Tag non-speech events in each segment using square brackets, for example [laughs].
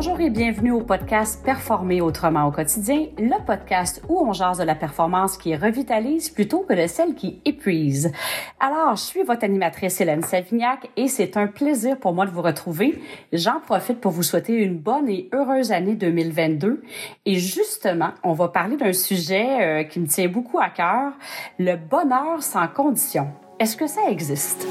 Bonjour et bienvenue au podcast Performer autrement au quotidien, le podcast où on jase de la performance qui revitalise plutôt que de celle qui épuise. Alors, je suis votre animatrice Hélène Savignac et c'est un plaisir pour moi de vous retrouver. J'en profite pour vous souhaiter une bonne et heureuse année 2022 et justement, on va parler d'un sujet euh, qui me tient beaucoup à cœur, le bonheur sans condition. Est-ce que ça existe?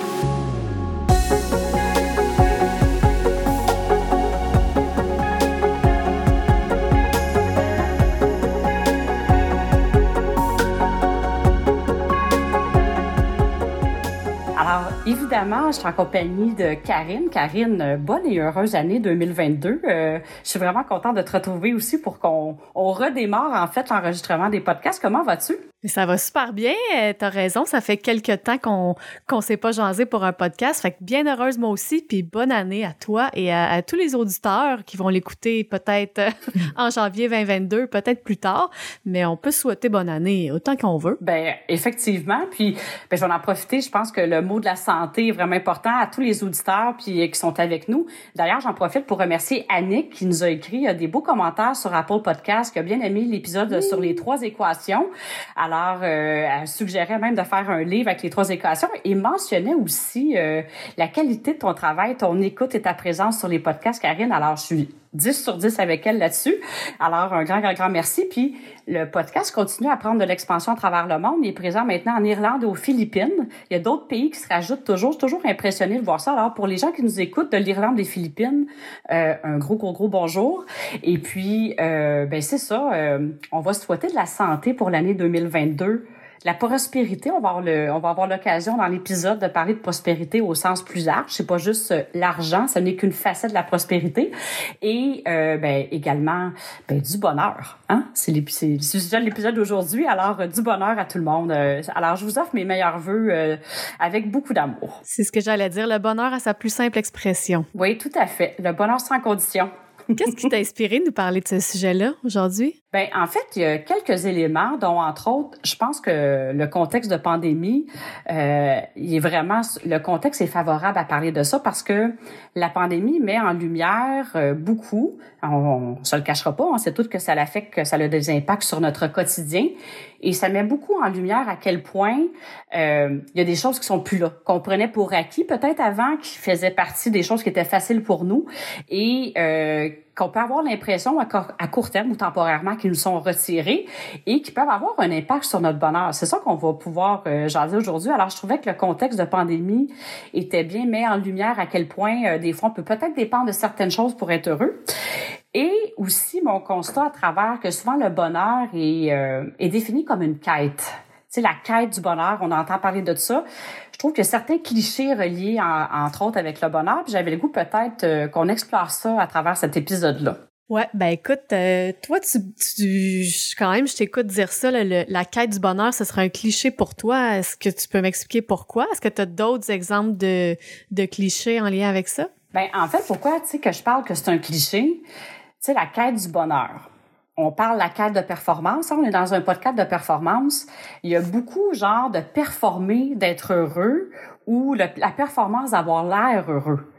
Évidemment, je suis en compagnie de Karine. Karine, euh, bonne et heureuse année 2022. Euh, je suis vraiment contente de te retrouver aussi pour qu'on on redémarre en fait l'enregistrement des podcasts. Comment vas-tu? Ça va super bien. Euh, t'as raison. Ça fait quelques temps qu'on qu'on s'est pas jasé pour un podcast. Fait que bien heureuse moi aussi. Puis bonne année à toi et à, tous les auditeurs qui vont l'écouter peut-être [laughs] en janvier 2022, peut-être plus tard. Mais on peut souhaiter bonne année autant qu'on veut. Ben effectivement. Puis ben, je vais en profiter. Je pense que le mot de la santé vraiment important à tous les auditeurs puis euh, qui sont avec nous. D'ailleurs, j'en profite pour remercier Annick qui nous a écrit des beaux commentaires sur Apple Podcast, qui a bien aimé l'épisode sur les trois équations. Alors, euh, elle suggérait même de faire un livre avec les trois équations et mentionnait aussi euh, la qualité de ton travail, ton écoute et ta présence sur les podcasts, Karine. Alors, je suis 10 sur 10 avec elle là-dessus. Alors, un grand, grand, grand merci. Puis, le podcast continue à prendre de l'expansion à travers le monde. Il est présent maintenant en Irlande et aux Philippines. Il y a d'autres pays qui se rajoutent toujours. Je suis toujours impressionnée de voir ça. Alors, pour les gens qui nous écoutent de l'Irlande et des Philippines, euh, un gros, gros, gros bonjour. Et puis, euh, ben c'est ça. Euh, on va souhaiter de la santé pour l'année 2022 la prospérité, on va avoir le, on va avoir l'occasion dans l'épisode de parler de prospérité au sens plus large. C'est pas juste euh, l'argent, ce n'est qu'une facette de la prospérité. Et euh, ben, également ben, du bonheur. Hein? C'est le sujet de l'épisode d'aujourd'hui. Alors euh, du bonheur à tout le monde. alors je vous offre mes meilleurs vœux avec beaucoup d'amour. C'est ce que j'allais dire. Le bonheur à sa plus simple expression. Oui, tout à fait. Le bonheur sans condition. Qu'est-ce qui t'a inspiré de nous parler de ce sujet-là aujourd'hui? Ben, en fait, il y a quelques éléments, dont entre autres, je pense que le contexte de pandémie, euh, il est vraiment, le contexte est favorable à parler de ça parce que la pandémie met en lumière euh, beaucoup. On, on se le cachera pas, on sait tous que ça l'affecte, que ça a des impacts sur notre quotidien, et ça met beaucoup en lumière à quel point euh, il y a des choses qui sont plus là, qu'on prenait pour acquis peut-être avant, qui faisaient partie des choses qui étaient faciles pour nous, et euh, qu'on peut avoir l'impression à, court terme ou temporairement qu'ils nous sont retirés et qui peuvent avoir un impact sur notre bonheur. C'est ça qu'on va pouvoir euh, jaser aujourd'hui. Alors, je trouvais que le contexte de pandémie était bien mis en lumière à quel point euh, des fois on peut peut-être dépendre de certaines choses pour être heureux. Et aussi mon constat à travers que souvent le bonheur est, euh, est défini comme une quête. Tu sais, la quête du bonheur, on entend parler de ça je trouve que certains clichés reliés, entre autres, avec le bonheur. J'avais le goût peut-être euh, qu'on explore ça à travers cet épisode-là. Ouais, ben écoute, euh, toi, tu, tu, quand même, je t'écoute dire ça, la quête du bonheur, ce serait un cliché pour toi. Est-ce que tu peux m'expliquer pourquoi? Est-ce que tu as d'autres exemples de, de clichés en lien avec ça? Ben en fait, pourquoi, tu sais, que je parle que c'est un cliché? Sais, la quête du bonheur on parle la quête de performance. On est dans un podcast de performance. Il y a beaucoup, genre, de performer, d'être heureux ou la performance d'avoir l'air heureux.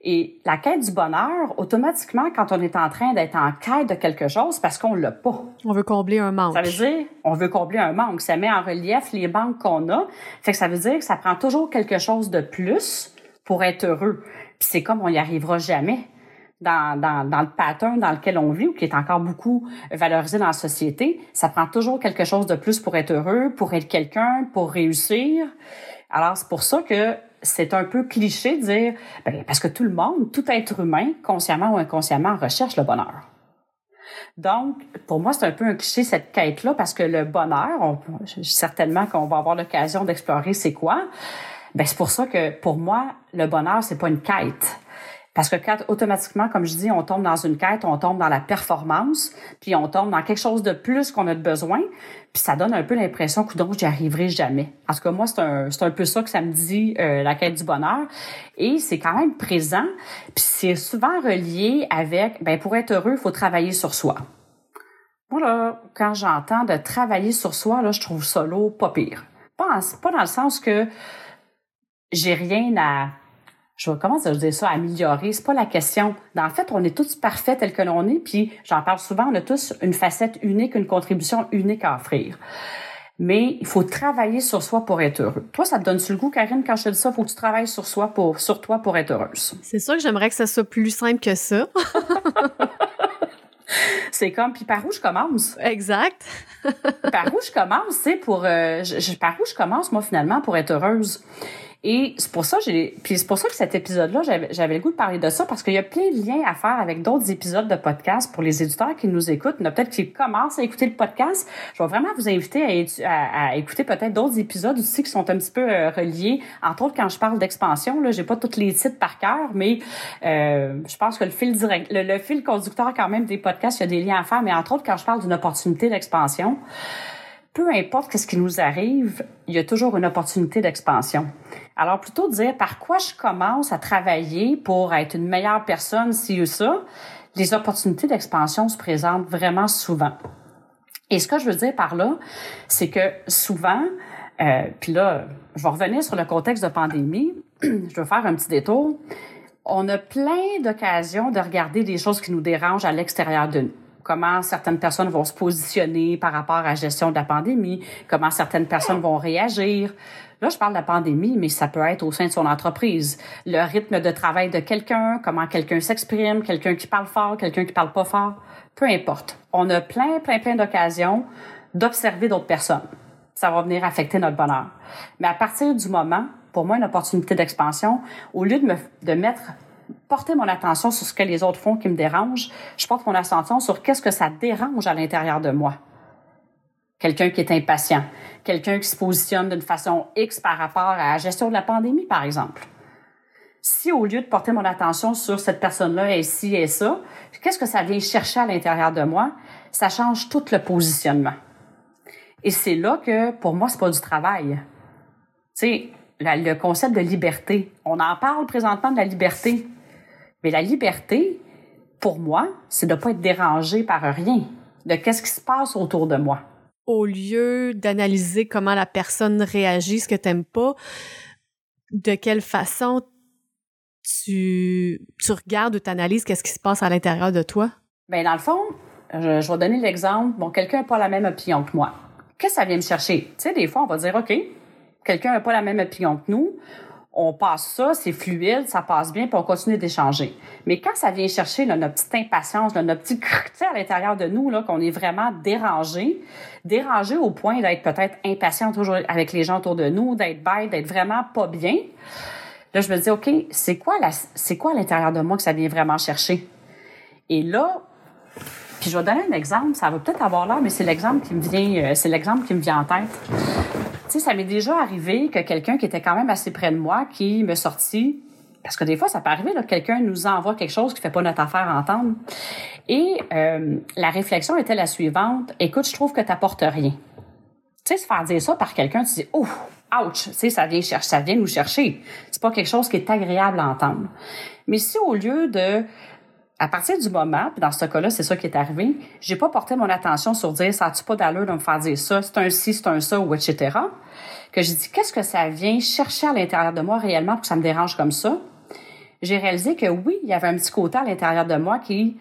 Et la quête du bonheur, automatiquement, quand on est en train d'être en quête de quelque chose, parce qu'on l'a pas. On veut combler un manque. Ça veut dire, on veut combler un manque. Ça met en relief les manques qu'on a. Fait que ça veut dire que ça prend toujours quelque chose de plus pour être heureux. Puis c'est comme on y arrivera jamais dans, dans, dans le pattern dans lequel on vit ou qui est encore beaucoup valorisé dans la société, ça prend toujours quelque chose de plus pour être heureux, pour être quelqu'un, pour réussir. Alors, c'est pour ça que c'est un peu cliché de dire, ben, parce que tout le monde, tout être humain, consciemment ou inconsciemment, recherche le bonheur. Donc, pour moi, c'est un peu un cliché cette quête-là parce que le bonheur, on, certainement qu'on va avoir l'occasion d'explorer c'est quoi. Ben, c'est pour ça que pour moi, le bonheur, c'est pas une quête. Parce que quand automatiquement, comme je dis, on tombe dans une quête, on tombe dans la performance, puis on tombe dans quelque chose de plus qu'on a de besoin, puis ça donne un peu l'impression que donc j'y arriverai jamais. Parce que moi, c'est un, un peu ça que ça me dit euh, la quête du bonheur, et c'est quand même présent, puis c'est souvent relié avec, ben pour être heureux, il faut travailler sur soi. Moi là, quand j'entends de travailler sur soi, là, je trouve lourd, pas pire. Pas, pas dans le sens que j'ai rien à je vais comment dire ça, améliorer, c'est pas la question. En fait, on est tous parfaits tels que l'on est, puis j'en parle souvent, on a tous une facette unique, une contribution unique à offrir. Mais il faut travailler sur soi pour être heureux. Toi, ça te donne sur le goût, Karine, quand je te dis ça, faut que tu travailles sur soi pour, sur toi pour être heureuse. C'est sûr que j'aimerais que ça soit plus simple que ça. [laughs] c'est comme puis par où je commence? Exact par où je commence c'est pour euh, je, par où je commence moi finalement pour être heureuse? Et c'est pour ça que cet épisode-là, j'avais le goût de parler de ça parce qu'il y a plein de liens à faire avec d'autres épisodes de podcast pour les éditeurs qui nous écoutent. Peut-être qui commencent à écouter le podcast. Je vais vraiment vous inviter à, écouter peut-être d'autres épisodes aussi qui sont un petit peu euh, reliés. Entre autres, quand je parle d'expansion, là, j'ai pas tous les titres par cœur, mais euh, je pense que le fil direct, le fil conducteur quand même des podcasts, il y a des liens à faire. Mais entre autres, quand je parle d'une opportunité d'expansion, peu importe ce qui nous arrive, il y a toujours une opportunité d'expansion. Alors, plutôt dire par quoi je commence à travailler pour être une meilleure personne, si ou ça, les opportunités d'expansion se présentent vraiment souvent. Et ce que je veux dire par là, c'est que souvent, euh, puis là, je vais revenir sur le contexte de pandémie, [clears throat] je vais faire un petit détour. On a plein d'occasions de regarder des choses qui nous dérangent à l'extérieur de nous comment certaines personnes vont se positionner par rapport à la gestion de la pandémie, comment certaines personnes vont réagir. Là, je parle de la pandémie, mais ça peut être au sein de son entreprise. Le rythme de travail de quelqu'un, comment quelqu'un s'exprime, quelqu'un qui parle fort, quelqu'un qui parle pas fort, peu importe. On a plein, plein, plein d'occasions d'observer d'autres personnes. Ça va venir affecter notre bonheur. Mais à partir du moment, pour moi, une opportunité d'expansion, au lieu de me, de mettre porter mon attention sur ce que les autres font qui me dérange, je porte mon attention sur qu'est-ce que ça dérange à l'intérieur de moi. Quelqu'un qui est impatient, quelqu'un qui se positionne d'une façon X par rapport à la gestion de la pandémie, par exemple. Si au lieu de porter mon attention sur cette personne-là et ci et ça, qu'est-ce que ça vient chercher à l'intérieur de moi? Ça change tout le positionnement. Et c'est là que, pour moi, c'est pas du travail. Tu sais, le concept de liberté. On en parle présentement de la liberté. Mais la liberté, pour moi, c'est de ne pas être dérangé par rien, de qu'est-ce qui se passe autour de moi. Au lieu d'analyser comment la personne réagit, ce que tu n'aimes pas, de quelle façon tu, tu regardes ou tu analyses qu'est-ce qui se passe à l'intérieur de toi? Bien, dans le fond, je, je vais donner l'exemple. Bon, quelqu'un n'a pas la même opinion que moi. Qu'est-ce que ça vient me chercher? Tu sais, des fois, on va dire, OK, quelqu'un n'a pas la même opinion que nous on passe ça, c'est fluide, ça passe bien, puis on continue d'échanger. Mais quand ça vient chercher notre petite impatience, notre petit sais, à l'intérieur de nous, là, qu'on est vraiment dérangé, dérangé au point d'être peut-être impatient toujours avec les gens autour de nous, d'être bête, d'être vraiment pas bien. Là, je me dis, OK, c'est quoi la, c'est quoi à l'intérieur de moi que ça vient vraiment chercher? Et là, puis je vais donner un exemple, ça va peut-être avoir l'air, mais c'est l'exemple qui me vient, euh, c'est l'exemple qui me vient en tête sais, ça m'est déjà arrivé que quelqu'un qui était quand même assez près de moi, qui me sortit, parce que des fois, ça peut arriver, que quelqu'un nous envoie quelque chose qui fait pas notre affaire entendre. Et euh, la réflexion était la suivante, écoute, je trouve que tu n'apportes rien. Tu sais, se faire dire ça par quelqu'un, tu dis, oh, ouch, tu sais, ça vient chercher, ça vient nous chercher. C'est pas quelque chose qui est agréable à entendre. Mais si au lieu de à partir du moment, puis dans ce cas-là, c'est ça qui est arrivé, j'ai pas porté mon attention sur dire ça a-tu pas d'allure de me faire dire ça, c'est un ci, c'est un ça, ou etc. Que j'ai dit qu'est-ce que ça vient chercher à l'intérieur de moi réellement pour que ça me dérange comme ça? J'ai réalisé que oui, il y avait un petit côté à l'intérieur de moi qui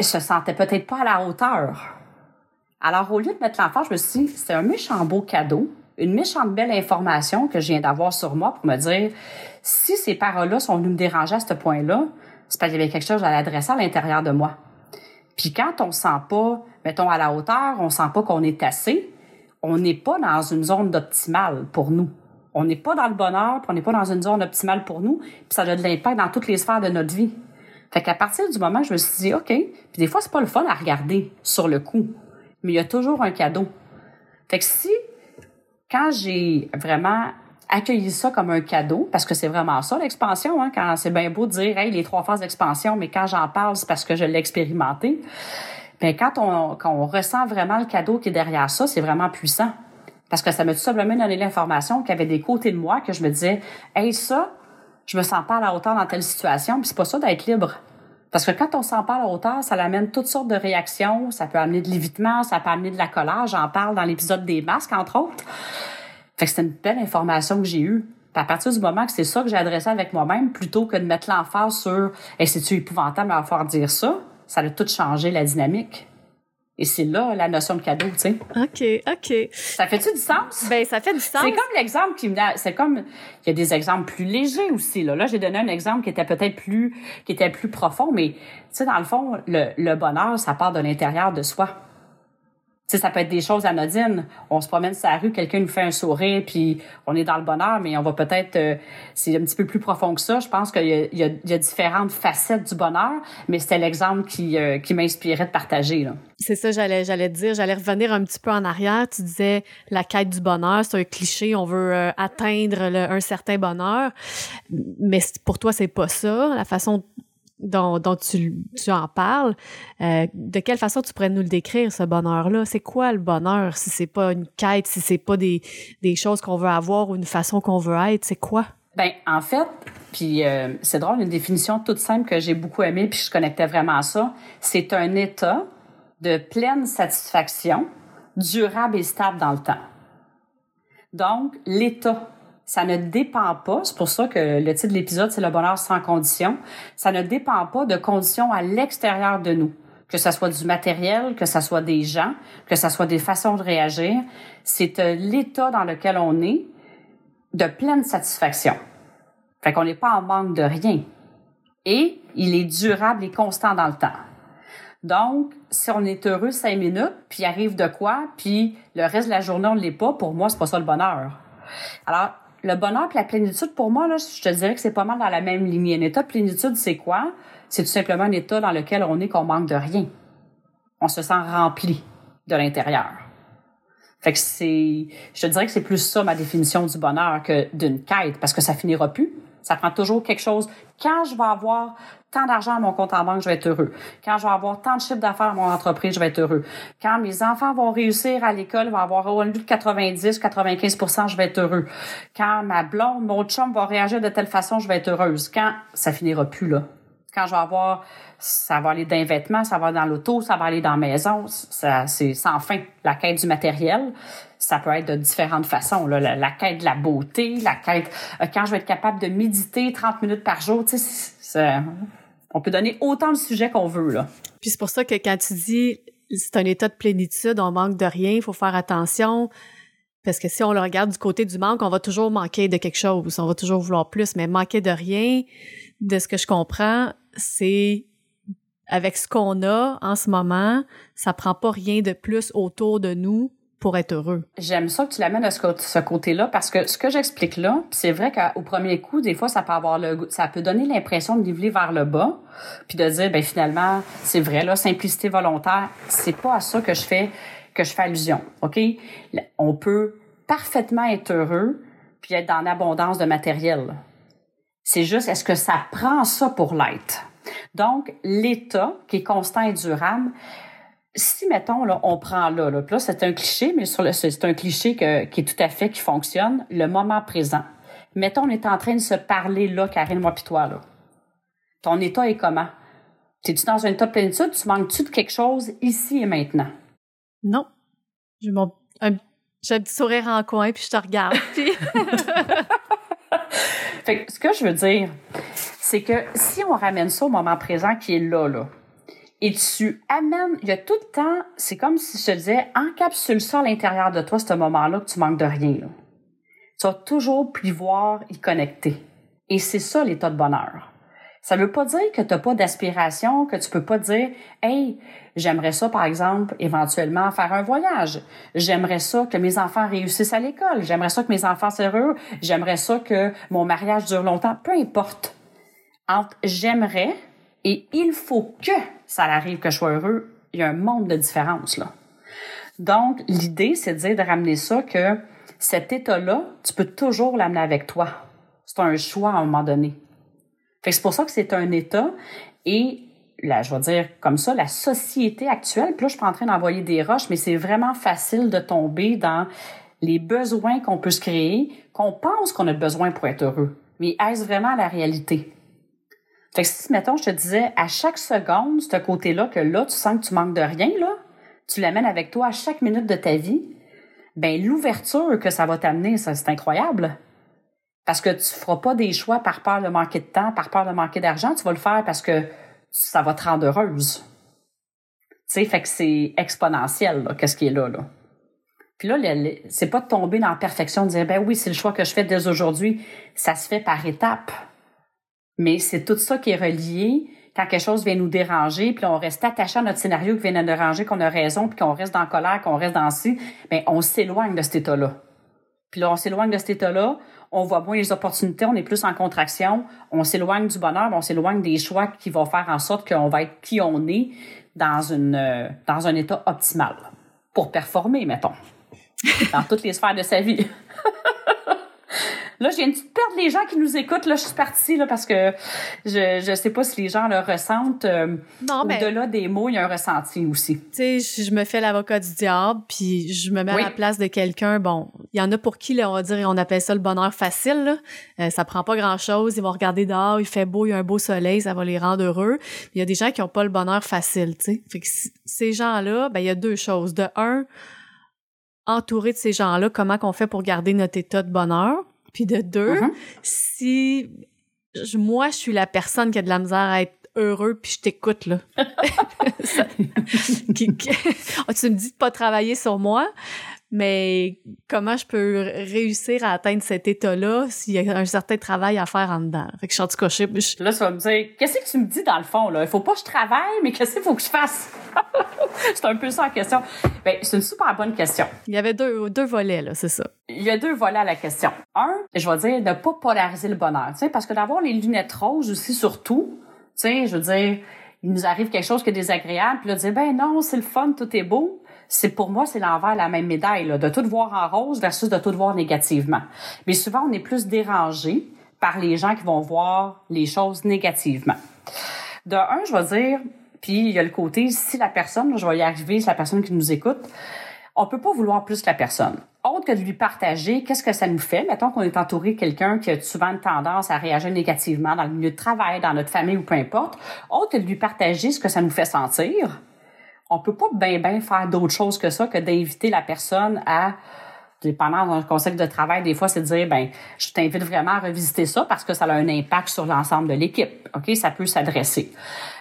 se sentait peut-être pas à la hauteur. Alors, au lieu de mettre l'enfant, je me suis dit, c'est un méchant beau cadeau, une méchante belle information que je viens d'avoir sur moi pour me dire, si ces paroles-là sont venues me déranger à ce point-là, c'est parce qu'il y avait quelque chose à l'adresser à l'intérieur de moi. Puis quand on sent pas, mettons, à la hauteur, on sent pas qu'on est assez, on n'est pas dans une zone d'optimale pour nous. On n'est pas dans le bonheur, puis on n'est pas dans une zone optimale pour nous, puis ça a de l'impact dans toutes les sphères de notre vie. Fait qu'à partir du moment où je me suis dit, OK, puis des fois, c'est pas le fun à regarder sur le coup, mais il y a toujours un cadeau. Fait que si, quand j'ai vraiment accueillir ça comme un cadeau, parce que c'est vraiment ça l'expansion, hein, quand c'est bien beau de dire hey, les trois phases d'expansion, mais quand j'en parle, c'est parce que je l'ai expérimenté. Bien, quand on, ressent vraiment le cadeau qui est derrière ça, c'est vraiment puissant. Parce que ça m'a tout simplement donné l'information qu'il y avait des côtés de moi que je me disais Hey, ça, je me sens pas à la hauteur dans telle situation, puis c'est pas ça d'être libre. Parce que quand on sent pas à la hauteur, ça amène toutes sortes de réactions. Ça peut amener de l'évitement, ça peut amener de la colère. J'en parle dans l'épisode des masques, entre autres. Fait que c'était une belle information que j'ai eue à partir du moment que c'est ça que j'ai adressé avec moi-même, plutôt que de mettre l'emphase sur hey, c'est-tu épouvantable à faire dire ça, ça a tout changé la dynamique. Et c'est là la notion de cadeau, tu sais. OK, OK. Ça fait-tu du sens? Ben, ça fait du sens. C'est comme l'exemple qui me c'est comme il y a des exemples plus légers aussi là. Là, j'ai donné un exemple qui était peut-être plus qui était plus profond mais tu sais dans le fond le, le bonheur ça part de l'intérieur de soi sais, ça peut être des choses anodines. On se promène sur la rue, quelqu'un nous fait un sourire, puis on est dans le bonheur, mais on va peut-être... Euh, c'est un petit peu plus profond que ça. Je pense qu'il y, y, y, a différentes facettes du bonheur, mais c'était l'exemple qui, euh, qui m'inspirait de partager. C'est ça, j'allais j'allais dire. J'allais revenir un petit peu en arrière. Tu disais la quête du bonheur, c'est un cliché. On veut euh, atteindre un certain bonheur, mais pour toi, c'est pas ça. La façon dont, tu, en parles, euh, de quelle façon tu pourrais nous le décrire, ce bonheur-là? C'est quoi le bonheur si c'est pas une quête, si c'est pas des, des choses qu'on veut avoir ou une façon qu'on veut être? C'est quoi? Ben, en fait, puis euh, c'est drôle, une définition toute simple que j'ai beaucoup aimée puis je connectais vraiment à ça, c'est un état de pleine satisfaction, durable et stable dans le temps. Donc, l'état ça ne dépend pas, c'est pour ça que le titre de l'épisode, c'est le bonheur sans condition, ça ne dépend pas de conditions à l'extérieur de nous, que ce soit du matériel, que ce soit des gens, que ce soit des façons de réagir. C'est euh, l'état dans lequel on est de pleine satisfaction. Fait qu'on n'est pas en manque de rien. Et il est durable et constant dans le temps. Donc, si on est heureux cinq minutes, puis arrive de quoi, puis le reste de la journée on ne l'est pas, pour moi c'est pas ça le bonheur. Alors, le bonheur et la plénitude, pour moi, je te dirais que c'est pas mal dans la même lignée. Un état de plénitude, c'est quoi? C'est tout simplement un état dans lequel on est qu'on manque de rien. On se sent rempli de l'intérieur. Fait que c'est, je te dirais que c'est plus ça ma définition du bonheur que d'une quête, parce que ça finira plus. Ça prend toujours quelque chose. Quand je vais avoir tant d'argent à mon compte en banque, je vais être heureux. Quand je vais avoir tant de chiffre d'affaires à mon entreprise, je vais être heureux. Quand mes enfants vont réussir à l'école, vont avoir un de 90, 95% je vais être heureux. Quand ma blonde, mon chum va réagir de telle façon, je vais être heureuse. Quand ça finira plus là. Quand je vais avoir ça va aller d'un vêtement, ça va dans l'auto, ça va aller dans la maison, ça c'est sans fin la quête du matériel ça peut être de différentes façons. Là. La, quête de la beauté, la quête euh, quand je vais être capable de méditer 30 minutes par jour, tu sais, on peut donner autant de sujets qu'on veut. Là. Puis c'est pour ça que quand tu dis c'est un état de plénitude, on manque de rien, il faut faire attention. Parce que si on le regarde du côté du manque, on va toujours manquer de quelque chose, on va toujours vouloir plus, mais manquer de rien, de ce que je comprends, c'est avec ce qu'on a en ce moment, ça prend pas rien de plus autour de nous pour être heureux. J'aime ça que tu l'amènes à ce côté-là parce que ce que j'explique là, c'est vrai qu'au premier coup, des fois, ça peut avoir le, ça peut donner l'impression de niveler vers le bas, puis de dire, ben finalement, c'est vrai là, simplicité volontaire, c'est pas à ça que je fais que je fais allusion, ok? On peut parfaitement être heureux puis être dans l'abondance de matériel. C'est juste, est-ce que ça prend ça pour l'être? Donc, l'état qui est constant et durable, si, mettons, là, on prend là, là, là c'est un cliché, mais sur le, c'est un cliché qui est tout à fait, qui fonctionne, le moment présent. Mettons, on est en train de se parler là, Karine, moi pis toi, là. Ton état est comment? T'es-tu dans un état de plénitude? Tu manques-tu de quelque chose ici et maintenant? Non. J'ai mon, un, j'ai un petit sourire en coin, puis je te regarde. [laughs] fait que, ce que je veux dire, c'est que si on ramène ça au moment présent qui est là, là, et tu amènes, il y a tout le temps, c'est comme si je te disais, encapsule ça à l'intérieur de toi, ce moment-là, que tu manques de rien. Tu vas toujours pouvoir y connecter. Et c'est ça l'état de bonheur. Ça veut pas dire que tu n'as pas d'aspiration, que tu peux pas dire, hey, j'aimerais ça, par exemple, éventuellement faire un voyage. J'aimerais ça que mes enfants réussissent à l'école. J'aimerais ça que mes enfants soient heureux. J'aimerais ça que mon mariage dure longtemps. Peu importe. Entre j'aimerais et il faut que ça arrive que je sois heureux, il y a un monde de différence là. Donc, l'idée, c'est de dire de ramener ça que cet état-là, tu peux toujours l'amener avec toi. C'est un choix à un moment donné. Fait c'est pour ça que c'est un état et là, je vais dire comme ça, la société actuelle, puis là, je suis pas en train d'envoyer des roches, mais c'est vraiment facile de tomber dans les besoins qu'on peut se créer, qu'on pense qu'on a besoin pour être heureux. Mais est-ce vraiment la réalité? Fait que si, mettons, je te disais, à chaque seconde, ce côté-là, que là, tu sens que tu manques de rien, là, tu l'amènes avec toi à chaque minute de ta vie, ben l'ouverture que ça va t'amener, ça, c'est incroyable. Parce que tu feras pas des choix par peur de manquer de temps, par peur de manquer d'argent. Tu vas le faire parce que ça va te rendre heureuse. Tu sais, fait que c'est exponentiel, qu'est-ce qui est là, là. Puis là, c'est pas de tomber dans la perfection, de dire, ben oui, c'est le choix que je fais dès aujourd'hui. Ça se fait par étapes. Mais c'est tout ça qui est relié quand quelque chose vient nous déranger, puis on reste attaché à notre scénario qui vient nous déranger, qu'on a raison, puis qu'on reste dans colère, qu'on reste dans ci, ben on s'éloigne de cet état-là. Puis là, on s'éloigne de cet état-là, on voit moins les opportunités, on est plus en contraction, on s'éloigne du bonheur, on s'éloigne des choix qui vont faire en sorte qu'on va être qui on est dans une euh, dans un état optimal pour performer, mettons, dans toutes les sphères de sa vie. [laughs] Là, je viens de perdre les gens qui nous écoutent. Là, je suis partie là, parce que je je sais pas si les gens le ressentent. Euh, non, Au-delà des mots, il y a un ressenti aussi. Tu sais, je me fais l'avocat du diable, puis je me mets à la place de quelqu'un. Bon, il y en a pour qui, là, on va dire, on appelle ça le bonheur facile. Là. Euh, ça prend pas grand-chose. Ils vont regarder dehors, il fait beau, il y a un beau soleil, ça va les rendre heureux. Il y a des gens qui ont pas le bonheur facile, tu sais. Fait que ces gens-là, ben il y a deux choses. De un, entouré de ces gens-là, comment qu'on fait pour garder notre état de bonheur? Puis de deux, uh-huh. si moi, je suis la personne qui a de la misère à être heureux, puis je t'écoute, là. [laughs] [laughs] Oh, [laughs] tu me dis de pas travailler sur moi, mais comment je peux réussir à atteindre cet état-là s'il y a un certain travail à faire en dedans? Fait que je suis en tout cas, je... Là, ça va me dire, qu'est-ce que tu me dis dans le fond, là? Il faut pas que je travaille, mais qu'est-ce qu'il faut que je fasse? [laughs] c'est un peu ça la question. Ben, c'est une super bonne question. Il y avait deux, deux volets, là, c'est ça. Il y a deux volets à la question. Un, je vais dire, ne pas polariser le bonheur, tu sais, parce que d'avoir les lunettes roses aussi, surtout, tu sais, je veux dire, il nous arrive quelque chose qui est désagréable, puis là, dire, ben non, c'est le fun, tout est beau c'est pour moi, c'est l'envers la même médaille, de tout voir en rose versus de tout voir négativement. Mais souvent, on est plus dérangé par les gens qui vont voir les choses négativement. De un, je vais dire, puis il y a le côté, si la personne, je vais y arriver, c'est la personne qui nous écoute, on peut pas vouloir plus que la personne. Autre que de lui partager qu'est-ce que ça nous fait? Mettons qu'on est entouré de quelqu'un qui a souvent une tendance à réagir négativement dans le milieu de travail, dans notre famille ou peu importe. Autre que de lui partager ce que ça nous fait sentir on peut pas bien ben faire d'autre chose que ça que d'inviter la personne à pendant un conseil de travail, des fois, c'est de dire, ben, je t'invite vraiment à revisiter ça parce que ça a un impact sur l'ensemble de l'équipe. OK? Ça peut s'adresser.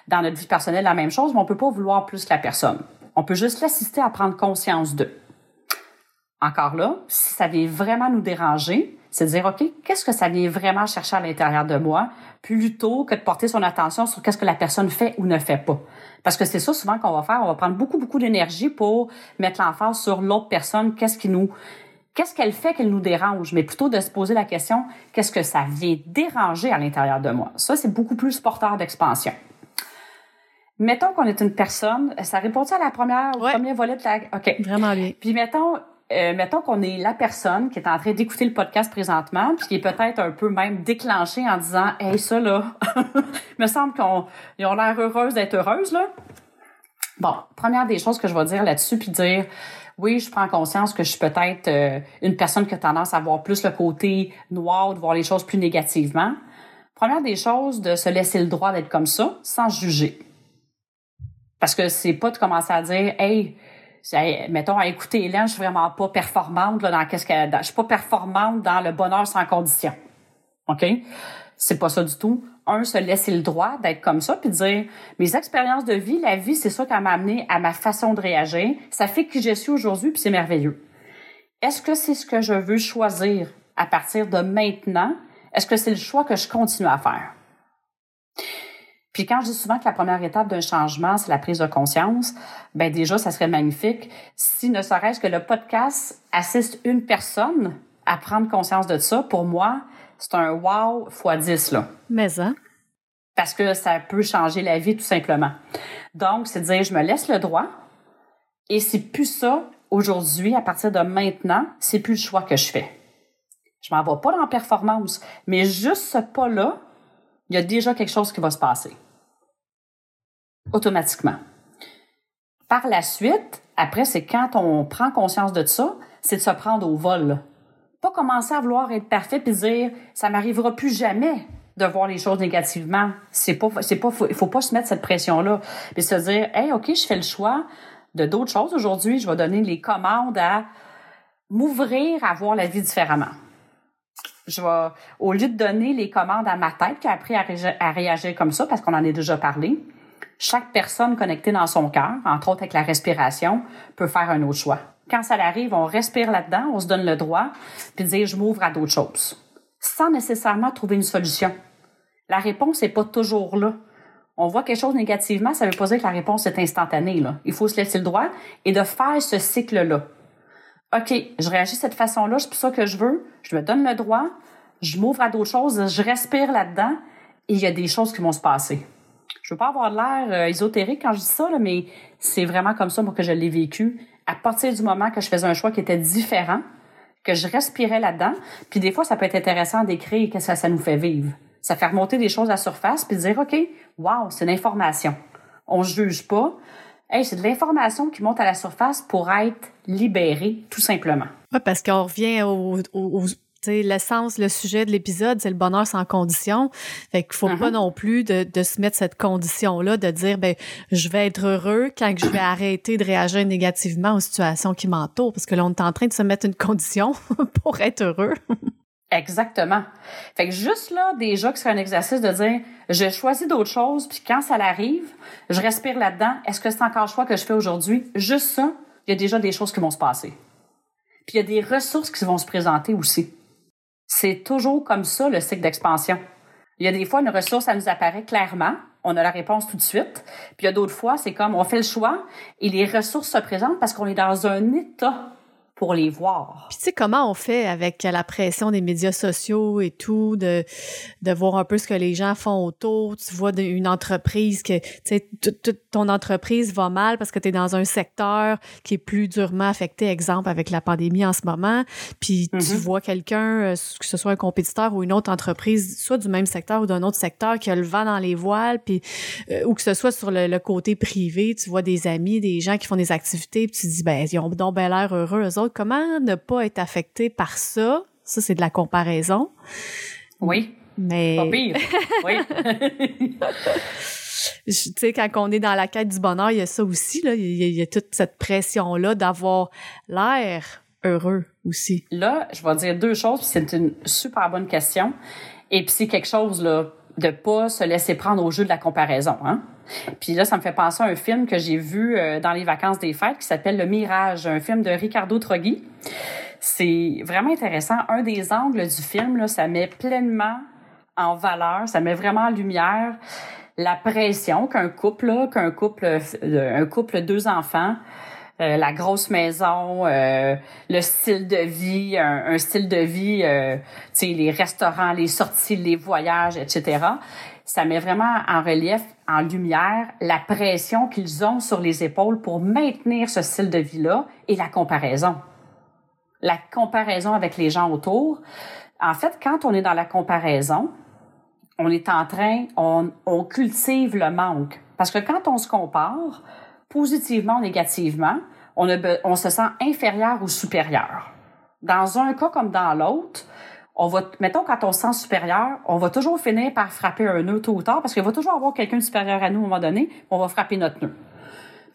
Dans notre vie personnelle, la même chose, mais on peut pas vouloir plus que la personne. On peut juste l'assister à prendre conscience d'eux. Encore là, si ça vient vraiment nous déranger, c'est de dire, OK, qu'est-ce que ça vient vraiment chercher à l'intérieur de moi, plutôt que de porter son attention sur qu'est-ce que la personne fait ou ne fait pas? Parce que c'est ça souvent qu'on va faire, on va prendre beaucoup, beaucoup d'énergie pour mettre l'emphase sur l'autre personne, qu'est-ce qui nous, qu'est-ce qu'elle fait qu'elle nous dérange, mais plutôt de se poser la question, qu'est-ce que ça vient déranger à l'intérieur de moi? Ça, c'est beaucoup plus porteur d'expansion. Mettons qu'on est une personne, ça répond à la première, au premier volet de la, OK. Vraiment bien. Puis mettons, euh, mettons qu'on est la personne qui est en train d'écouter le podcast présentement, puis qui est peut-être un peu même déclenchée en disant Hey, ça là, [laughs] me semble qu'ils ont l'air heureuses d'être heureuses, là. Bon, première des choses que je vais dire là-dessus, puis dire oui, je prends conscience que je suis peut-être euh, une personne qui a tendance à voir plus le côté noir, de voir les choses plus négativement. Première des choses, de se laisser le droit d'être comme ça, sans juger. Parce que c'est pas de commencer à dire Hey, mettons, à écouter Hélène, je suis vraiment pas performante là, dans qu'est-ce qu'elle, je suis pas performante dans le bonheur sans condition. OK? C'est pas ça du tout. Un, se laisser le droit d'être comme ça, puis dire, mes expériences de vie, la vie, c'est ça qui m'a amené à ma façon de réagir. Ça fait qui je suis aujourd'hui, puis c'est merveilleux. Est-ce que c'est ce que je veux choisir à partir de maintenant? Est-ce que c'est le choix que je continue à faire? Puis quand je dis souvent que la première étape d'un changement, c'est la prise de conscience, ben déjà, ça serait magnifique si ne serait-ce que le podcast assiste une personne à prendre conscience de ça. Pour moi, c'est un wow x 10, là. Mais ça. Parce que ça peut changer la vie, tout simplement. Donc, c'est dire, je me laisse le droit et c'est plus ça aujourd'hui, à partir de maintenant, c'est plus le choix que je fais. Je m'en vais pas dans la performance, mais juste ce pas-là, il y a déjà quelque chose qui va se passer. Automatiquement. Par la suite, après, c'est quand on prend conscience de ça, c'est de se prendre au vol. Pas commencer à vouloir être parfait et dire ça m'arrivera plus jamais de voir les choses négativement. C'est pas, c'est pas, il faut pas se mettre cette pression-là. Puis se dire, hey, ok, je fais le choix de d'autres choses aujourd'hui. Je vais donner les commandes à m'ouvrir à voir la vie différemment. je vais, au lieu de donner les commandes à ma tête qui a appris à réagir comme ça, parce qu'on en a déjà parlé, chaque personne connectée dans son cœur, entre autres avec la respiration, peut faire un autre choix. Quand ça arrive, on respire là-dedans, on se donne le droit, puis dire je m'ouvre à d'autres choses, sans nécessairement trouver une solution. La réponse n'est pas toujours là. On voit quelque chose négativement, ça veut pas dire que la réponse est instantanée. Il faut se laisser le droit et de faire ce cycle-là. OK, je réagis de cette façon-là, c'est pour ça que je veux, je me donne le droit, je m'ouvre à d'autres choses, je respire là-dedans et il y a des choses qui vont se passer. Je veux pas avoir l'air euh, ésotérique quand je dis ça, là, mais c'est vraiment comme ça moi, que je l'ai vécu. À partir du moment que je faisais un choix qui était différent, que je respirais là-dedans, puis des fois, ça peut être intéressant d'écrire que ça nous fait vivre. Ça fait remonter des choses à la surface, puis dire, OK, wow, c'est l'information. On juge pas. Hey, c'est de l'information qui monte à la surface pour être libérée, tout simplement. Oui, parce qu'on revient au, au, l'essence, le sujet de l'épisode, c'est le bonheur sans condition. Fait qu'il faut pas uh-huh. non plus de, de, se mettre cette condition-là, de dire, ben, je vais être heureux quand je vais arrêter de réagir négativement aux situations qui m'entourent. Parce que là, on est en train de se mettre une condition [laughs] pour être heureux. Exactement. Fait que juste là, déjà que c'est un exercice de dire, je choisis d'autres choses, puis quand ça arrive, je respire là-dedans. Est-ce que c'est encore le choix que je fais aujourd'hui? Juste ça, il y a déjà des choses qui vont se passer. Puis il y a des ressources qui vont se présenter aussi. C'est toujours comme ça le cycle d'expansion. Il y a des fois, une ressource, ça nous apparaît clairement, on a la réponse tout de suite. Puis il y a d'autres fois, c'est comme on fait le choix et les ressources se présentent parce qu'on est dans un état pour les voir. Puis tu sais comment on fait avec la pression des médias sociaux et tout de de voir un peu ce que les gens font autour, tu vois une entreprise que tu sais ton entreprise va mal parce que tu es dans un secteur qui est plus durement affecté exemple avec la pandémie en ce moment, puis tu mm-hmm. vois quelqu'un euh, que ce soit un compétiteur ou une autre entreprise soit du même secteur ou d'un autre secteur qui a le vent dans les voiles puis euh, ou que ce soit sur le, côté privé, tu vois des amis, des gens qui font des activités, puis tu te dis ben ils ont donc bien l'air heureux eux autres comment ne pas être affecté par ça? Ça, c'est de la comparaison. Oui. Mais. Pas pire. Oui. [laughs] tu sais, quand on est dans la quête du bonheur, il y a ça aussi, là. Il y a, toute cette pression-là d'avoir l'air heureux aussi. Là, je vais dire deux choses, c'est une super bonne question. Et puis c'est quelque chose, là, de pas se laisser prendre au jeu de la comparaison, hein. Puis là, ça me fait penser à un film que j'ai vu euh, dans les vacances des fêtes qui s'appelle Le Mirage, un film de Ricardo Troggi. C'est vraiment intéressant. Un des angles du film, là, ça met pleinement en valeur, ça met vraiment en lumière la pression qu'un couple, qu'un couple, euh, un couple deux enfants, euh, la grosse maison, le style de vie, un, style de vie, sais, les restaurants, les sorties, les voyages, etc ça met vraiment en relief, en lumière, la pression qu'ils ont sur les épaules pour maintenir ce style de vie-là et la comparaison. La comparaison avec les gens autour. En fait, quand on est dans la comparaison, on est en train, on, on cultive le manque. Parce que quand on se compare, positivement ou négativement, on, se sent inférieur ou supérieur. Dans un cas comme dans l'autre, on va, mettons, quand on se sent supérieur, on va toujours finir par frapper un nœud tôt ou tard parce qu'il va toujours avoir quelqu'un supérieur à nous à un moment donné, on va frapper notre nœud.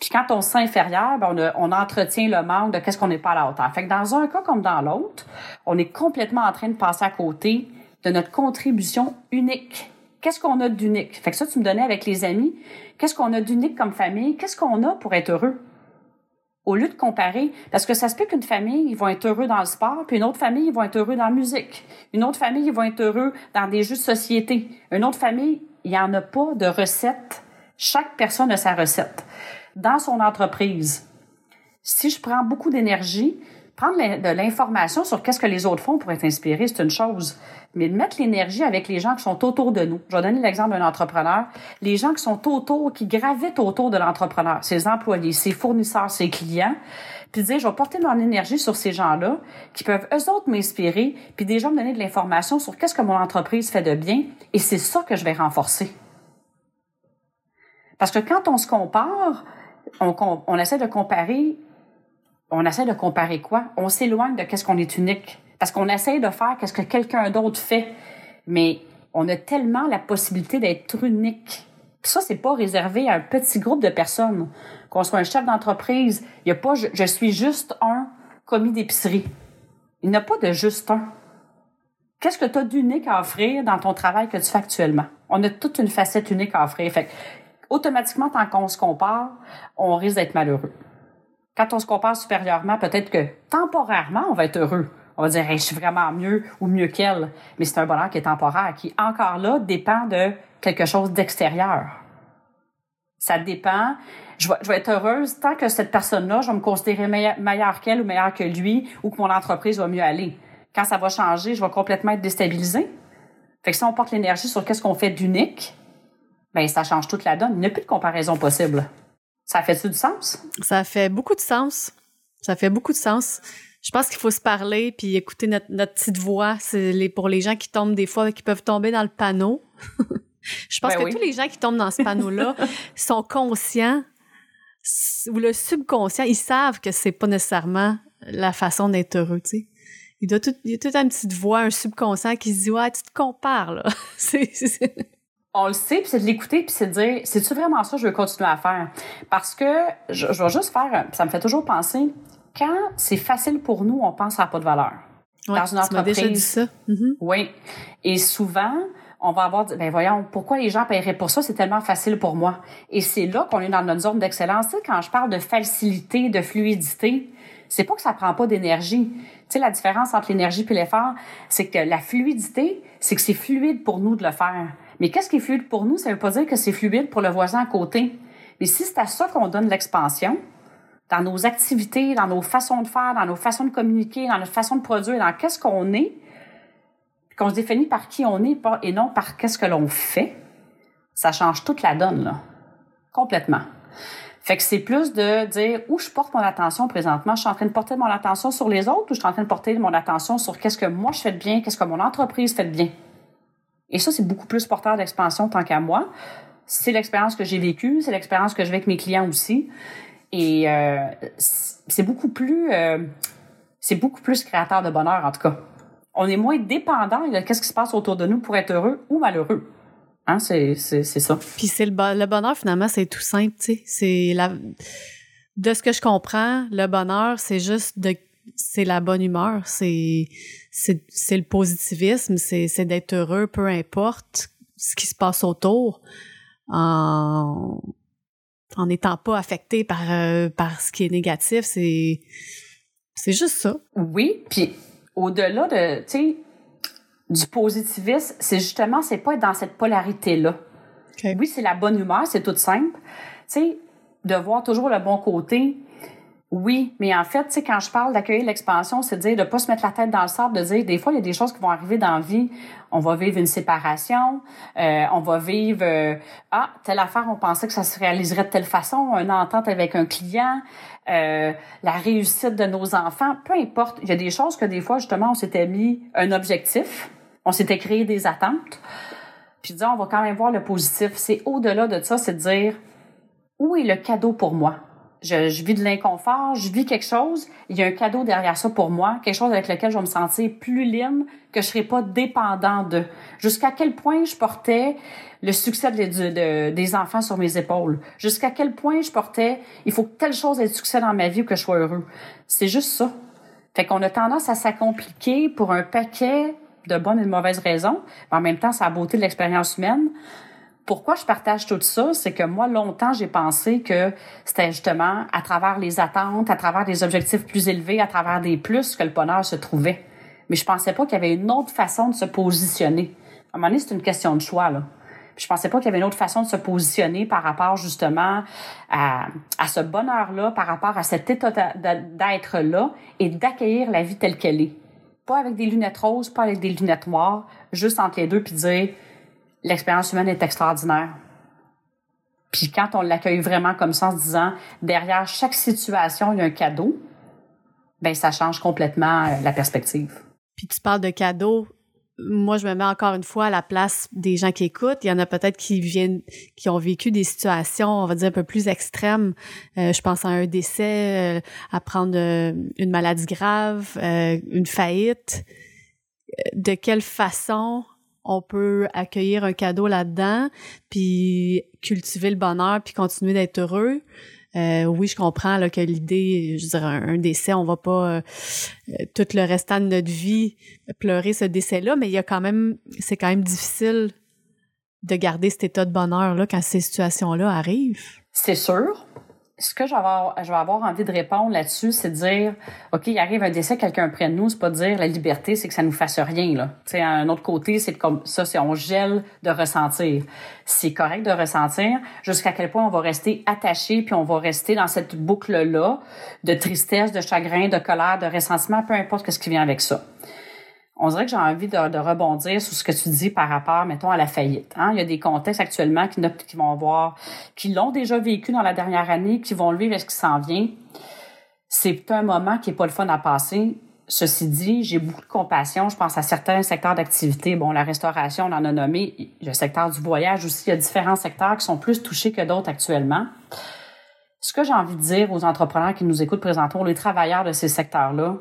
Puis quand on se sent inférieur, ben on, entretient le manque de qu'est-ce qu'on n'est pas à la hauteur. Fait que dans un cas comme dans l'autre, on est complètement en train de passer à côté de notre contribution unique. Qu'est-ce qu'on a d'unique? Fait que ça, tu me donnais avec les amis. Qu'est-ce qu'on a d'unique comme famille? Qu'est-ce qu'on a pour être heureux? au lieu de comparer, parce que ça se peut qu'une famille, ils vont être heureux dans le sport, puis une autre famille, ils vont être heureux dans la musique. Une autre famille, ils vont être heureux dans des jeux de société. Une autre famille, il n'y en a pas de recette. Chaque personne a sa recette. Dans son entreprise, si je prends beaucoup d'énergie, prendre de l'information sur qu'est-ce que les autres font pour être inspiré, c'est une chose. Mais de mettre l'énergie avec les gens qui sont autour de nous. Je vais donner l'exemple d'un entrepreneur. Les gens qui sont autour, qui gravitent autour de l'entrepreneur, ses employés, ses fournisseurs, ses clients. Puis dire, je vais porter mon énergie sur ces gens-là qui peuvent eux autres m'inspirer, puis déjà me donner de l'information sur qu'est-ce que mon entreprise fait de bien. Et c'est ça que je vais renforcer. Parce que quand on se compare, on essaie de comparer on essaie de comparer quoi? On s'éloigne de qu'est-ce qu'on est unique. Parce qu'on essaie de faire qu'est-ce que quelqu'un d'autre fait. Mais on a tellement la possibilité d'être unique. ça, c'est pas réservé à un petit groupe de personnes. Qu'on soit un chef d'entreprise, il y a pas, je, je, suis juste un commis d'épicerie. Il n'y a pas de juste un. qu'est-ce que tu as d'unique à offrir dans ton travail que tu fais actuellement? On a toute une facette unique à offrir. Fait automatiquement, tant qu'on se compare, on risque d'être malheureux. Quand on se compare supérieurement, peut-être que temporairement, on va être heureux. On va dire, je suis vraiment mieux ou mieux qu'elle. Mais c'est un bonheur qui est temporaire, qui encore là dépend de quelque chose d'extérieur. Ça dépend. Je vais, être heureuse tant que cette personne-là, je vais me considérer meilleure qu'elle ou meilleure que lui ou que mon entreprise va mieux aller. Quand ça va changer, je vais complètement être déstabilisée. Fait que si on porte l'énergie sur qu'est-ce qu'on fait d'unique, ben ça change toute la donne. Il n'y a plus de comparaison possible. Ça fait-tu du sens? Ça fait beaucoup de sens. Ça fait beaucoup de sens. Je pense qu'il faut se parler puis écouter notre, petite voix. C'est les, pour les gens qui tombent des fois, qui peuvent tomber dans le panneau. [laughs] Je pense ben que tous les gens qui tombent dans ce panneau-là [laughs] sont conscients ou le subconscient, ils savent que c'est pas nécessairement la façon d'être heureux, tu sais. Il, doit tout, il y a toute une petite voix, un subconscient qui se dit Ouais, tu te compares, là. [laughs] On le sait, puis c'est de l'écouter, puis c'est de dire C'est-tu vraiment ça que je veux continuer à faire? Parce que je, vais juste faire, ça me fait toujours penser, quand c'est facile pour nous, on pense à pas de valeur. dans une entreprise. Déjà dit ça. Mm-hmm. Oui. Et souvent, on va avoir, ben voyons, pourquoi les gens paieraient pour ça? C'est tellement facile pour moi. Et c'est là qu'on est dans notre zone d'excellence. Tu sais, quand je parle de facilité, de fluidité, c'est pas que ça prend pas d'énergie. Tu sais, la différence entre l'énergie et l'effort, c'est que la fluidité, c'est que c'est fluide pour nous de le faire. Mais qu'est-ce qui est fluide pour nous? Ça veut pas dire que c'est fluide pour le voisin à côté. Mais si c'est à ça qu'on donne l'expansion, dans nos activités, dans nos façons de faire, dans nos façons de communiquer, dans notre façon de produire, dans qu'est-ce qu'on est, qu'on se définit par qui on est et non par qu'est-ce que l'on fait, ça change toute la donne, là. Complètement. Fait que c'est plus de dire où je porte mon attention présentement? Je suis en train de porter mon attention sur les autres ou je suis en train de porter mon attention sur qu'est-ce que moi je fais de bien, qu'est-ce que mon entreprise fait de bien? Et ça, c'est beaucoup plus porteur d'expansion tant qu'à moi. C'est l'expérience que j'ai vécue, c'est l'expérience que je vais avec mes clients aussi. Et euh, c'est beaucoup plus, euh, c'est beaucoup plus créateur de bonheur en tout cas on est moins dépendant de qu'est-ce qui se passe autour de nous pour être heureux ou malheureux. Hein, c'est, ça. Puis c'est le, le bonheur, finalement, c'est tout simple, tu. C'est la... De ce que je comprends, le bonheur, c'est juste de... C'est la bonne humeur, c'est, c'est, le positivisme, c'est, d'être heureux, peu importe ce qui se passe autour, en en n'étant pas affecté par, euh, par ce qui est négatif, c'est, c'est juste ça. Oui, puis au-delà de, tu sais, du positivisme, c'est justement, c'est pas être dans cette polarité-là. Oui, c'est la bonne humeur, c'est tout simple. Tu sais, de voir toujours le bon côté. Oui, mais en fait, tu quand je parle d'accueillir l'expansion, c'est de dire de pas se mettre la tête dans le sable, de dire des fois il y a des choses qui vont arriver dans la vie. On va vivre une séparation, euh, on va vivre euh, ah telle affaire, on pensait que ça se réaliserait de telle façon, une entente avec un client, euh, la réussite de nos enfants, peu importe. Il y a des choses que des fois, justement, on s'était mis un objectif, on s'était créé des attentes, puis dire, on va quand même voir le positif. C'est au-delà de ça, c'est de dire, où est le cadeau pour moi? Je, je vis de l'inconfort, je vis quelque chose, il y a un cadeau derrière ça pour moi, quelque chose avec lequel je vais me sentir plus libre, que je serai pas dépendant de. Jusqu'à quel point je portais le succès de, des enfants sur mes épaules? Jusqu'à quel point je portais, il faut que telle chose ait de succès dans ma vie ou que je sois heureux? C'est juste ça. Fait qu'on a tendance à s'accompliquer pour un paquet de bonnes et de mauvaises raisons. Mais en même temps, c'est la beauté de l'expérience humaine. Pourquoi je partage tout ça? C'est que moi, longtemps, j'ai pensé que c'était justement à travers les attentes, à travers des objectifs plus élevés, à travers des plus que le bonheur se trouvait. Mais je pensais pas qu'il y avait une autre façon de se positionner. À un moment donné, c'est une question de choix, là je pensais pas qu'il y avait une autre façon de se positionner par rapport justement à, à ce bonheur-là, par rapport à cet état d'être-là et d'accueillir la vie telle qu'elle est. Pas avec des lunettes roses, pas avec des lunettes noires, juste entre les deux puis dire l'expérience humaine est extraordinaire. Puis quand on l'accueille vraiment comme ça en se disant derrière chaque situation il y a un cadeau, ben ça change complètement euh, la perspective. Puis tu parles de cadeau, moi, je me mets encore une fois à la place des gens qui écoutent. Il y en a peut-être qui viennent, qui ont vécu des situations, on va dire, un peu plus extrêmes. Euh, je pense à un décès, euh, à prendre une maladie grave, une faillite. De quelle façon on peut accueillir un cadeau là-dedans, puis cultiver le bonheur, puis continuer d'être heureux. Euh, oui, je comprends là, que l'idée, je dirais, un, un, décès, on va pas euh, tout le restant de notre vie pleurer ce décès-là, mais il y a quand même, c'est quand même difficile de garder cet état de bonheur là quand ces situations-là arrivent. C'est sûr ce que je vais avoir, je vais avoir envie de répondre là-dessus, c'est de dire, OK, il arrive un décès, quelqu'un près de nous, c'est pas de dire la liberté, c'est que ça nous fasse rien, là. Tu un autre côté, c'est comme ça, c'est on gèle de ressentir. C'est correct de ressentir, jusqu'à quel point on va rester attaché, puis on va rester dans cette boucle-là de tristesse, de chagrin, de colère, de ressentiment, peu importe ce qui vient avec ça on dirait que j'ai envie de, rebondir sur ce que tu dis par rapport, mettons, à la faillite. Hein? Il y a des contextes actuellement qui, vont voir, qui l'ont déjà vécu dans la dernière année, qui vont le vivre, est-ce qui s'en vient. C'est un moment qui est pas le fun à passer. Ceci dit, j'ai beaucoup de compassion. Je pense à certains secteurs d'activité. Bon, la restauration, on en a nommé. Le secteur du voyage aussi. Il y a différents secteurs qui sont plus touchés que d'autres actuellement. Ce que j'ai envie de dire aux entrepreneurs qui nous écoutent présentement, les travailleurs de ces secteurs-là,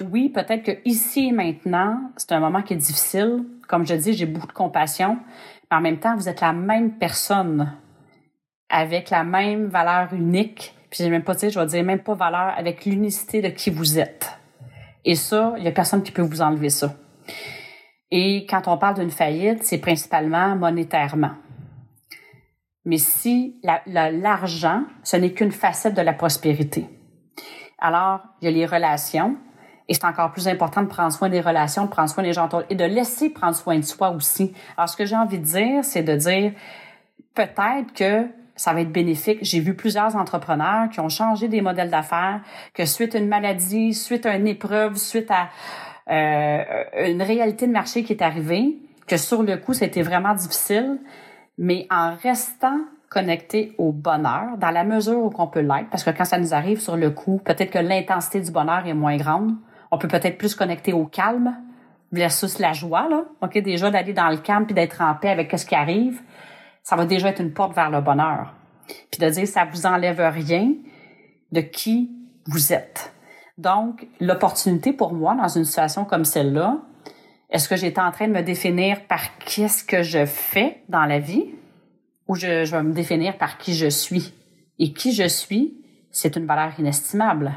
oui, peut-être que ici et maintenant, c'est un moment qui est difficile. Comme je dis, j'ai beaucoup de compassion. Mais en même temps, vous êtes la même personne avec la même valeur unique. Puis j'ai même pas, tu je vais dire même pas valeur avec l'unicité de qui vous êtes. Et ça, il y a personne qui peut vous enlever ça. Et quand on parle d'une faillite, c'est principalement monétairement. Mais si l'argent, ce n'est qu'une facette de la prospérité. Alors, il y a les relations, et c'est encore plus important de prendre soin des relations, de prendre soin des gens et de laisser prendre soin de soi aussi. Alors, ce que j'ai envie de dire, c'est de dire peut-être que ça va être bénéfique. J'ai vu plusieurs entrepreneurs qui ont changé des modèles d'affaires, que suite à une maladie, suite à une épreuve, suite à euh, une réalité de marché qui est arrivée, que sur le coup, c'était vraiment difficile, mais en restant connecté au bonheur dans la mesure où on peut l'être, parce que quand ça nous arrive sur le coup, peut-être que l'intensité du bonheur est moins grande. On peut peut-être plus connecter au calme versus la joie, là. OK, déjà d'aller dans le calme puis d'être en paix avec ce qui arrive, ça va déjà être une porte vers le bonheur. Puis de dire ça vous enlève rien de qui vous êtes. Donc, l'opportunité pour moi dans une situation comme celle-là, est-ce que j'étais en train de me définir par qu'est-ce que je fais dans la vie ou je, vais me définir par qui je suis? Et qui je suis, c'est une valeur inestimable.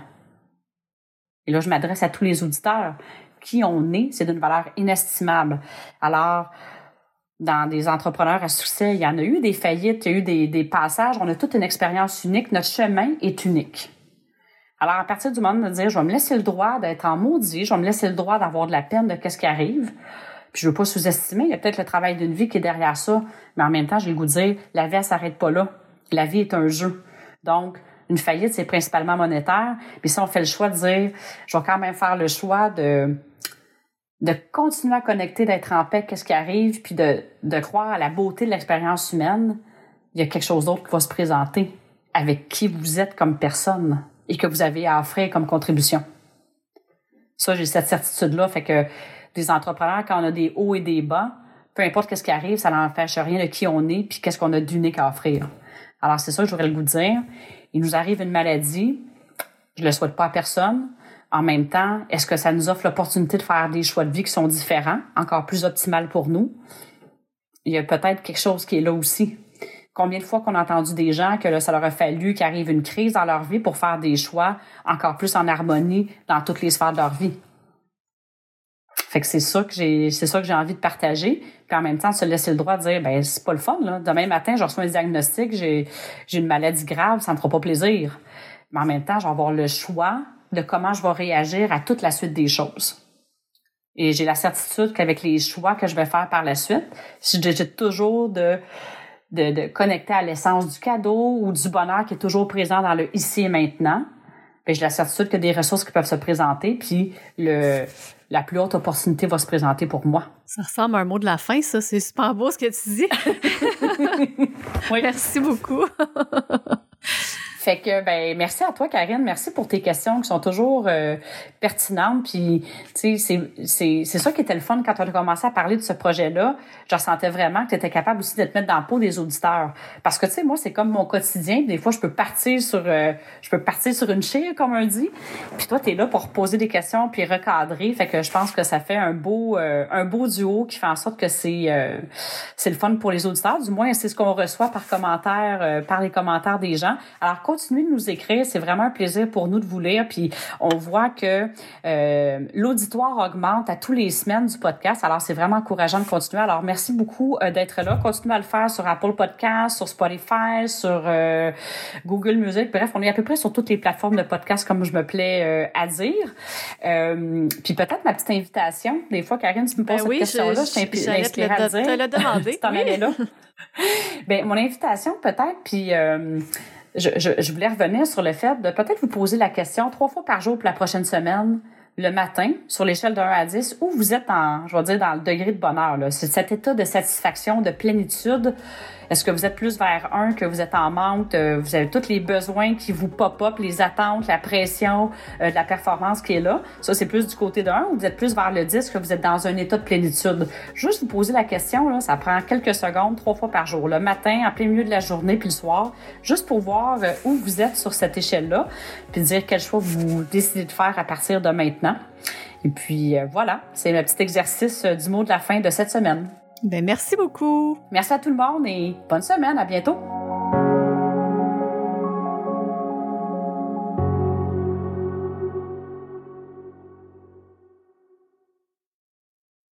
Et là, je m'adresse à tous les auditeurs. Qui on est, c'est d'une valeur inestimable. Alors, dans des entrepreneurs à succès, il y en a eu des faillites, il y a eu des, des passages, on a toute une expérience unique, notre chemin est unique. Alors, à partir du moment de me dire, je vais me laisser le droit d'être en maudit, je vais me laisser le droit d'avoir de la peine de qu'est-ce qui arrive, puis je veux pas sous-estimer, il y a peut-être le travail d'une vie qui est derrière ça, mais en même temps, j'ai le goût de dire, la vie, elle s'arrête pas là. La vie est un jeu. Donc, une faillite, c'est principalement monétaire. Puis si on fait le choix de dire, je vais quand même faire le choix de de continuer à connecter, d'être en paix, qu'est-ce qui arrive, puis de, de croire à la beauté de l'expérience humaine, il y a quelque chose d'autre qui va se présenter avec qui vous êtes comme personne et que vous avez à offrir comme contribution. Ça, j'ai cette certitude-là, fait que des entrepreneurs, quand on a des hauts et des bas, peu importe qu'est-ce qui arrive, ça n'empêche rien de qui on est puis qu'est-ce qu'on a d'unique à offrir. Alors, c'est ça que j'aurais le goût de dire il nous arrive une maladie, je le souhaite pas à personne. En même temps, est-ce que ça nous offre l'opportunité de faire des choix de vie qui sont différents, encore plus optimales pour nous? Il y a peut-être quelque chose qui est là aussi. Combien de fois qu'on a entendu des gens que là, ça leur a fallu qu'arrive une crise dans leur vie pour faire des choix encore plus en harmonie dans toutes les sphères de leur vie? Fait que c'est ça que j'ai, c'est ça que j'ai envie de partager. Puis en même temps, se laisser le droit de dire, ben c'est pas le fun là. Demain matin, je reçois un diagnostic, j'ai j'ai une maladie grave, ça me fera pas plaisir. Mais en même temps, je vais avoir le choix de comment je vais réagir à toute la suite des choses. Et j'ai la certitude qu'avec les choix que je vais faire par la suite, si toujours de, de, de connecter à l'essence du cadeau ou du bonheur qui est toujours présent dans le ici et maintenant, ben j'ai la certitude que des ressources qui peuvent se présenter, puis le, la plus haute opportunité va se présenter pour moi. Ça ressemble à un mot de la fin, ça. C'est super beau ce que tu dis. oui. [laughs] Merci beaucoup. [laughs] Fait que ben merci à toi Karine, merci pour tes questions qui sont toujours euh, pertinentes. Puis tu sais c'est ça qui était le fun quand on a commencé à parler de ce projet-là, je ressentais vraiment que tu étais capable aussi de te mettre dans le peau des auditeurs. Parce que tu sais moi c'est comme mon quotidien, des fois je peux partir sur euh, je peux partir sur une chair comme on dit. Puis toi tu es là pour poser des questions puis recadrer, fait que je pense que ça fait un beau euh, un beau duo qui fait en sorte que c'est c'est le fun pour les auditeurs, du moins c'est ce qu'on reçoit par commentaire par les commentaires des gens. Alors continuez de nous écrire. C'est vraiment un plaisir pour nous de vous lire. Puis on voit que euh, l'auditoire augmente à tous les semaines du podcast. Alors c'est vraiment encourageant de continuer. Alors merci beaucoup euh, d'être là. Continuez à le faire sur Apple Podcast, sur Spotify, sur euh, Google Music. Bref, on est à peu près sur toutes les plateformes de podcast comme je me plais à dire. puis peut-être ma petite invitation. Des fois, Karine, tu me poses ben cette question-là, je, suis inspirée à dire. Te l'as demandé. [laughs] tu t'en oui. là. [laughs] ben mon invitation peut-être. Puis je, voulais revenir sur le fait de peut-être vous poser la question trois fois par jour pour la prochaine semaine, le matin, sur l'échelle de 1 à 10, où vous êtes en, je vais dire, dans le degré de bonheur. C'est cet état de satisfaction, de plénitude est-ce que vous êtes plus vers un, que vous êtes en manque, euh, vous avez tous les besoins qui vous pop-up, les attentes, la pression euh, de la performance qui est là? Ça, c'est plus du côté d'un ou vous êtes plus vers le 10 que vous êtes dans un état de plénitude? Juste vous poser la question, là, ça prend quelques secondes, trois fois par jour, le matin, en plein milieu de la journée, puis le soir, juste pour voir euh, où vous êtes sur cette échelle-là, puis dire quel choix vous décidez de faire à partir de maintenant. Et puis voilà, c'est le petit exercice du mot de la fin de cette semaine. Ben, merci beaucoup. Merci à tout le monde et bonne semaine. À bientôt.